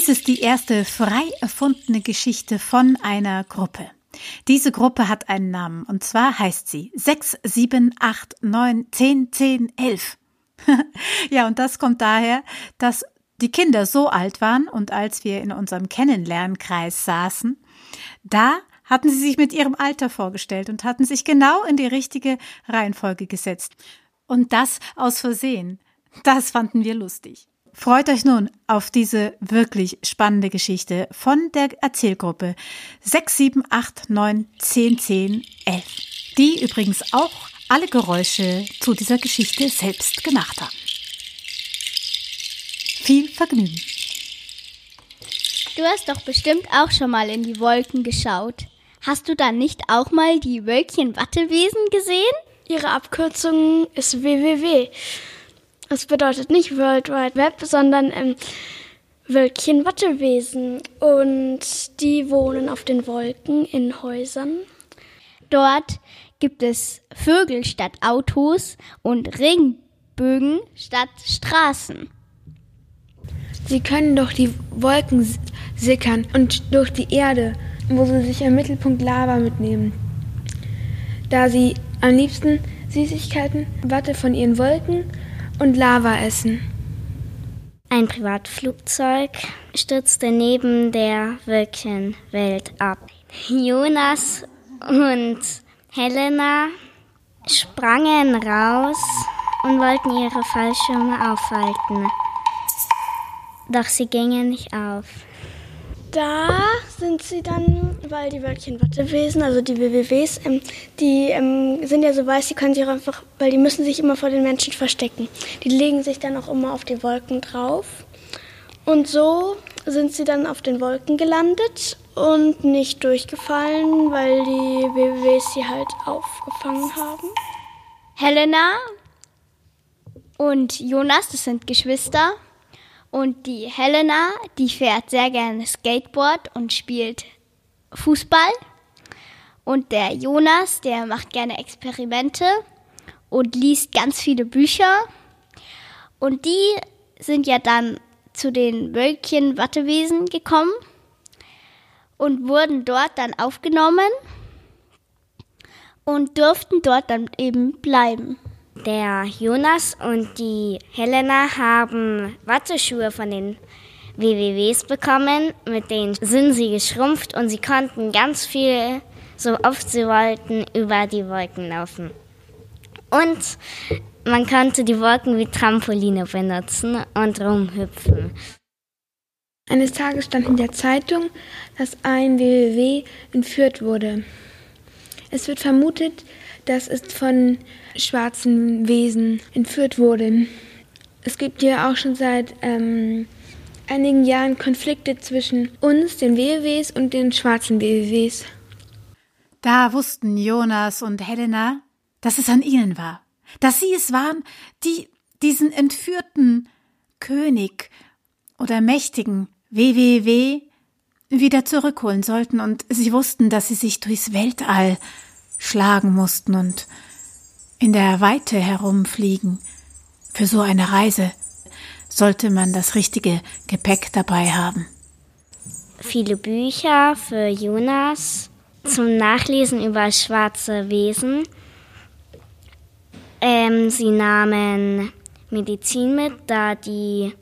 Dies ist die erste frei erfundene Geschichte von einer Gruppe. Diese Gruppe hat einen Namen und zwar heißt sie 6, 7, 8, 9, 10, 10, 11. ja, und das kommt daher, dass die Kinder so alt waren und als wir in unserem Kennenlernkreis saßen, da hatten sie sich mit ihrem Alter vorgestellt und hatten sich genau in die richtige Reihenfolge gesetzt. Und das aus Versehen. Das fanden wir lustig. Freut euch nun auf diese wirklich spannende Geschichte von der Erzählgruppe 6, 7, 8, 9, 10, 10, 11, die übrigens auch alle Geräusche zu dieser Geschichte selbst gemacht haben. Viel Vergnügen! Du hast doch bestimmt auch schon mal in die Wolken geschaut. Hast du dann nicht auch mal die Wölkchen-Wattewesen gesehen? Ihre Abkürzung ist WWW. Es bedeutet nicht World Wide Web, sondern ähm, Wölkchen-Wattewesen. Und die wohnen auf den Wolken in Häusern. Dort gibt es Vögel statt Autos und Regenbögen statt Straßen. Sie können durch die Wolken sickern und durch die Erde, wo sie sich im Mittelpunkt Lava mitnehmen. Da sie am liebsten Süßigkeiten, Watte von ihren Wolken und Lava essen. Ein Privatflugzeug stürzte neben der Wölkchenwelt ab. Jonas und Helena sprangen raus und wollten ihre Fallschirme aufhalten. Doch sie gingen nicht auf. Da sind sie dann, weil die Wölkchen Wattewesen, also die WWWs, ähm, die ähm, sind ja so weiß, die können sich auch einfach, weil die müssen sich immer vor den Menschen verstecken. Die legen sich dann auch immer auf die Wolken drauf. Und so sind sie dann auf den Wolken gelandet und nicht durchgefallen, weil die WWWs sie halt aufgefangen haben. Helena und Jonas, das sind Geschwister. Und die Helena, die fährt sehr gerne Skateboard und spielt Fußball. Und der Jonas, der macht gerne Experimente und liest ganz viele Bücher. Und die sind ja dann zu den Wölkchen Wattewesen gekommen und wurden dort dann aufgenommen und durften dort dann eben bleiben. Der Jonas und die Helena haben Watteschuhe von den WWWs bekommen, mit denen sind sie geschrumpft und sie konnten ganz viel, so oft sie wollten, über die Wolken laufen. Und man konnte die Wolken wie Trampoline benutzen und rumhüpfen. Eines Tages stand in der Zeitung, dass ein WWW entführt wurde. Es wird vermutet, dass es von schwarzen Wesen entführt wurde. Es gibt ja auch schon seit ähm, einigen Jahren Konflikte zwischen uns, den WWWs, und den schwarzen WWWs. Da wussten Jonas und Helena, dass es an ihnen war, dass sie es waren, die diesen entführten König oder mächtigen WWW wieder zurückholen sollten, und sie wussten, dass sie sich durchs Weltall schlagen mussten und in der Weite herumfliegen. Für so eine Reise sollte man das richtige Gepäck dabei haben. Viele Bücher für Jonas zum Nachlesen über schwarze Wesen. Ähm, sie nahmen Medizin mit, da die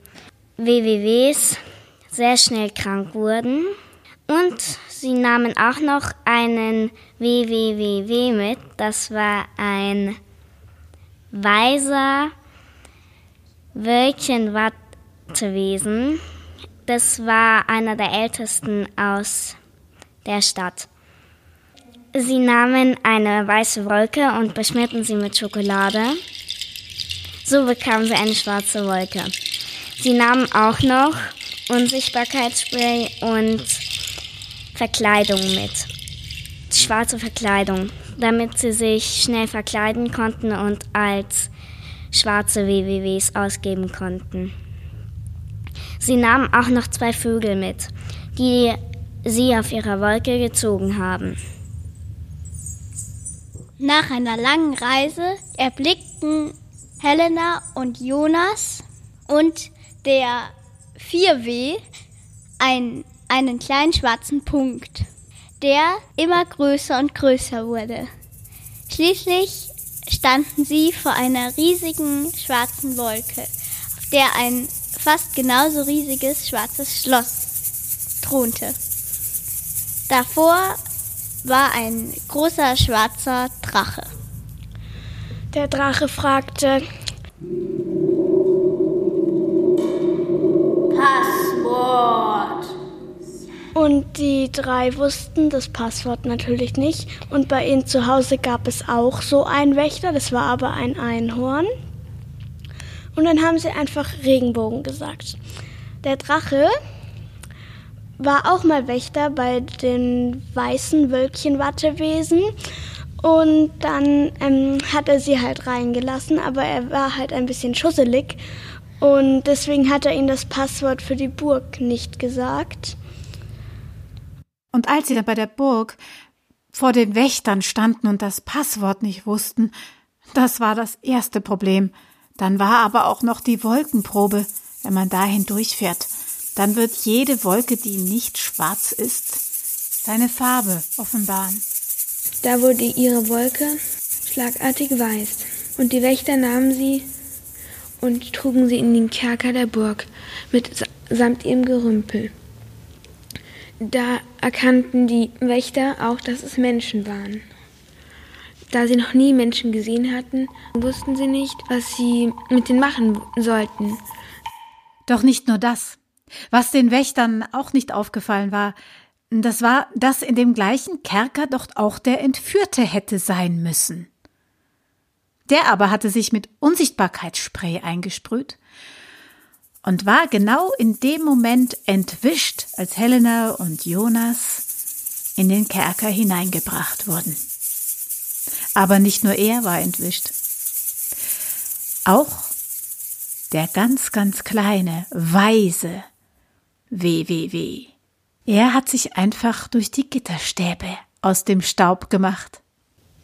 WWWs sehr schnell krank wurden. Und sie nahmen auch noch einen WWWW mit. Das war ein weiser Wölkchenwattewesen. Das war einer der ältesten aus der Stadt. Sie nahmen eine weiße Wolke und beschmierten sie mit Schokolade. So bekamen sie eine schwarze Wolke. Sie nahmen auch noch Unsichtbarkeitsspray und Verkleidung mit. Schwarze Verkleidung, damit sie sich schnell verkleiden konnten und als schwarze WWWs ausgeben konnten. Sie nahmen auch noch zwei Vögel mit, die sie auf ihrer Wolke gezogen haben. Nach einer langen Reise erblickten Helena und Jonas und der 4W ein, einen kleinen schwarzen Punkt, der immer größer und größer wurde. Schließlich standen sie vor einer riesigen schwarzen Wolke, auf der ein fast genauso riesiges schwarzes Schloss thronte. Davor war ein großer schwarzer Drache. Der Drache fragte, Passwort. Und die drei wussten das Passwort natürlich nicht. Und bei ihnen zu Hause gab es auch so einen Wächter, das war aber ein Einhorn. Und dann haben sie einfach Regenbogen gesagt. Der Drache war auch mal Wächter bei den weißen Wölkchen-Wattewesen. Und dann ähm, hat er sie halt reingelassen, aber er war halt ein bisschen schusselig. Und deswegen hat er ihnen das Passwort für die Burg nicht gesagt. Und als sie dann bei der Burg vor den Wächtern standen und das Passwort nicht wussten, das war das erste Problem. Dann war aber auch noch die Wolkenprobe, wenn man dahin durchfährt. Dann wird jede Wolke, die nicht schwarz ist, seine Farbe offenbaren. Da wurde ihre Wolke schlagartig weiß, und die Wächter nahmen sie und trugen sie in den Kerker der Burg mit samt ihrem Gerümpel. Da erkannten die Wächter auch, dass es Menschen waren. Da sie noch nie Menschen gesehen hatten, wussten sie nicht, was sie mit denen machen sollten. Doch nicht nur das. Was den Wächtern auch nicht aufgefallen war, das war, dass in dem gleichen Kerker doch auch der Entführte hätte sein müssen. Der aber hatte sich mit Unsichtbarkeitsspray eingesprüht und war genau in dem Moment entwischt, als Helena und Jonas in den Kerker hineingebracht wurden. Aber nicht nur er war entwischt. Auch der ganz, ganz kleine, weise WWW. Er hat sich einfach durch die Gitterstäbe aus dem Staub gemacht.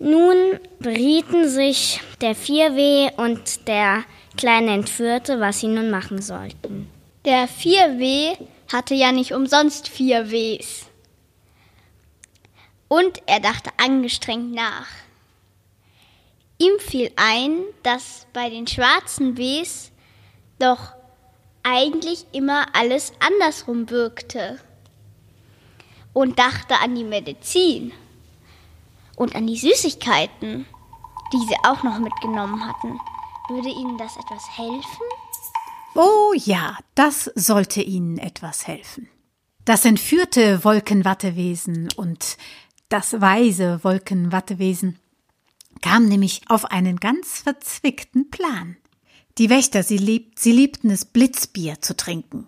Nun berieten sich der 4W und der kleine Entführte, was sie nun machen sollten. Der 4W hatte ja nicht umsonst vier Ws. Und er dachte angestrengt nach. Ihm fiel ein, dass bei den schwarzen Ws doch eigentlich immer alles andersrum wirkte. Und dachte an die Medizin und an die Süßigkeiten, die sie auch noch mitgenommen hatten. Würde Ihnen das etwas helfen? Oh ja, das sollte Ihnen etwas helfen. Das entführte Wolkenwattewesen und das weise Wolkenwattewesen kam nämlich auf einen ganz verzwickten Plan. Die Wächter, sie, liebt, sie liebten es, Blitzbier zu trinken.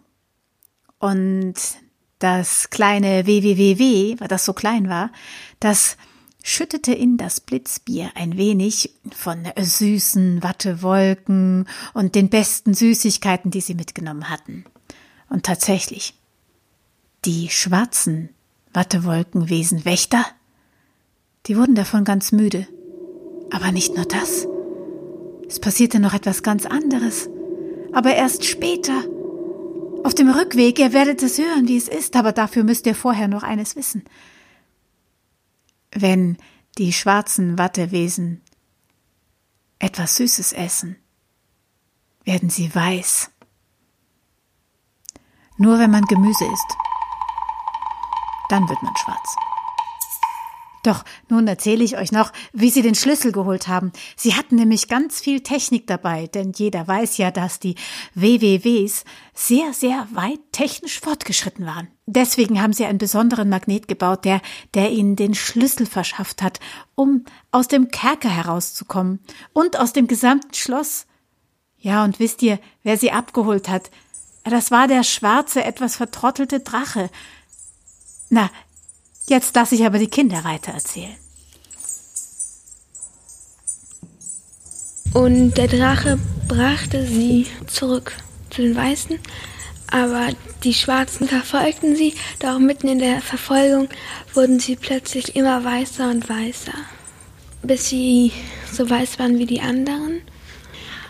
Und das kleine WWWW, weil das so klein war, das schüttete in das Blitzbier ein wenig von süßen Wattewolken und den besten Süßigkeiten, die sie mitgenommen hatten. Und tatsächlich, die schwarzen Wattewolkenwesen Wächter, die wurden davon ganz müde. Aber nicht nur das. Es passierte noch etwas ganz anderes. Aber erst später. Auf dem Rückweg, ihr werdet es hören, wie es ist, aber dafür müsst ihr vorher noch eines wissen wenn die schwarzen Wattewesen etwas Süßes essen, werden sie weiß. Nur wenn man Gemüse isst, dann wird man schwarz. Doch nun erzähle ich euch noch, wie sie den Schlüssel geholt haben. Sie hatten nämlich ganz viel Technik dabei, denn jeder weiß ja, dass die WWWs sehr, sehr weit technisch fortgeschritten waren. Deswegen haben sie einen besonderen Magnet gebaut, der, der ihnen den Schlüssel verschafft hat, um aus dem Kerker herauszukommen und aus dem gesamten Schloss. Ja, und wisst ihr, wer sie abgeholt hat? Das war der schwarze, etwas vertrottelte Drache. Na, Jetzt lasse ich aber die Kinder weiter erzählen. Und der Drache brachte sie zurück zu den Weißen, aber die Schwarzen verfolgten sie, doch mitten in der Verfolgung wurden sie plötzlich immer weißer und weißer, bis sie so weiß waren wie die anderen.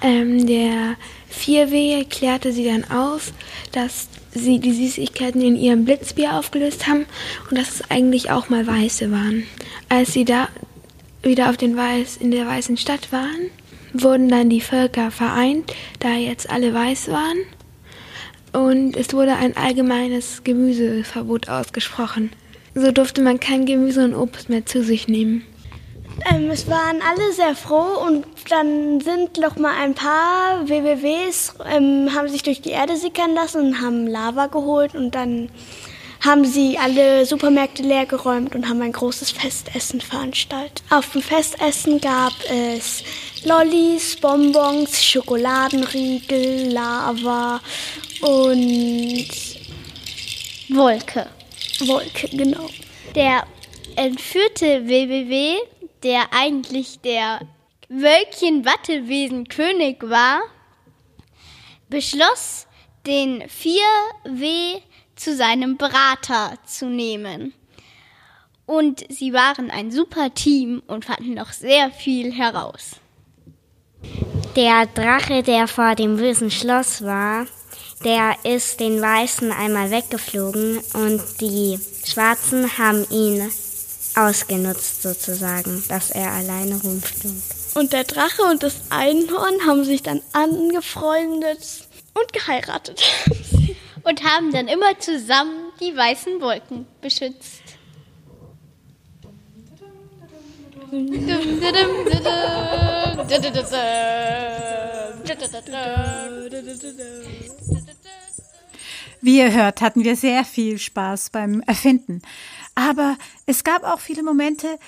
Ähm, der 4W klärte sie dann auf, dass sie die Süßigkeiten in ihrem Blitzbier aufgelöst haben und dass es eigentlich auch mal Weiße waren. Als sie da wieder auf den Weiß, in der weißen Stadt waren, wurden dann die Völker vereint, da jetzt alle weiß waren. Und es wurde ein allgemeines Gemüseverbot ausgesprochen. So durfte man kein Gemüse und Obst mehr zu sich nehmen. Ähm, es waren alle sehr froh und dann sind noch mal ein paar WWWs, ähm, haben sich durch die Erde sickern lassen und haben Lava geholt und dann haben sie alle Supermärkte leer geräumt und haben ein großes Festessen veranstaltet. Auf dem Festessen gab es Lollis, Bonbons, Schokoladenriegel, Lava und Wolke. Wolke, genau. Der entführte WWW, der eigentlich der Wölkchen-Wattewesen-König war, beschloss, den 4W zu seinem Berater zu nehmen. Und sie waren ein super Team und fanden noch sehr viel heraus. Der Drache, der vor dem bösen Schloss war, der ist den Weißen einmal weggeflogen und die Schwarzen haben ihn ausgenutzt sozusagen, dass er alleine rumflog. Und der Drache und das Einhorn haben sich dann angefreundet und geheiratet. Und haben dann immer zusammen die weißen Wolken beschützt. Wie ihr hört, hatten wir sehr viel Spaß beim Erfinden. Aber es gab auch viele Momente,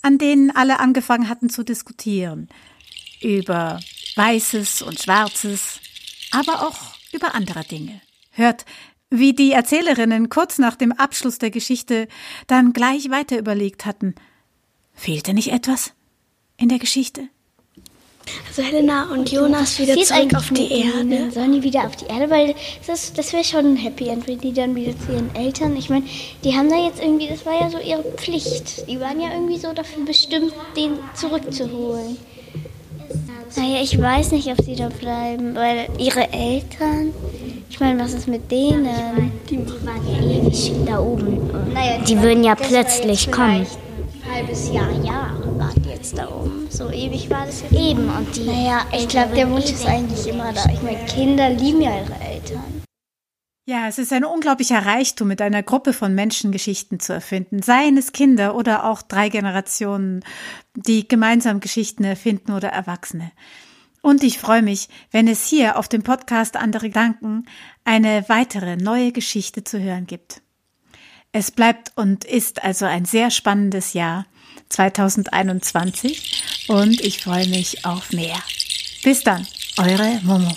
an denen alle angefangen hatten zu diskutieren. Über Weißes und Schwarzes, aber auch über andere Dinge. Hört, wie die Erzählerinnen kurz nach dem Abschluss der Geschichte dann gleich weiter überlegt hatten. Fehlte nicht etwas in der Geschichte? Also Helena und Jonas wieder zurück auf die? Erde. Sollen die wieder auf die Erde? Weil das, das wäre schon ein Happy End, wenn die dann wieder zu ihren Eltern. Ich meine, die haben da jetzt irgendwie, das war ja so ihre Pflicht. Die waren ja irgendwie so dafür bestimmt, den zurückzuholen. Naja, ich weiß nicht, ob sie da bleiben, weil ihre Eltern, ich meine, was ist mit denen? Die waren ja ewig da oben. Naja, Die würden ja plötzlich kommen. Ein halbes Jahr, Jahre waren die jetzt da oben. So ewig war das jetzt. Eben, und die. Naja, ich glaube, der Wunsch ist eigentlich immer da. Ich meine, Kinder lieben ja ihre Eltern. Ja, es ist ein unglaublicher Reichtum, mit einer Gruppe von Menschen Geschichten zu erfinden, seien es Kinder oder auch drei Generationen, die gemeinsam Geschichten erfinden oder Erwachsene. Und ich freue mich, wenn es hier auf dem Podcast Andere Gedanken eine weitere neue Geschichte zu hören gibt. Es bleibt und ist also ein sehr spannendes Jahr 2021 und ich freue mich auf mehr. Bis dann, eure Momo.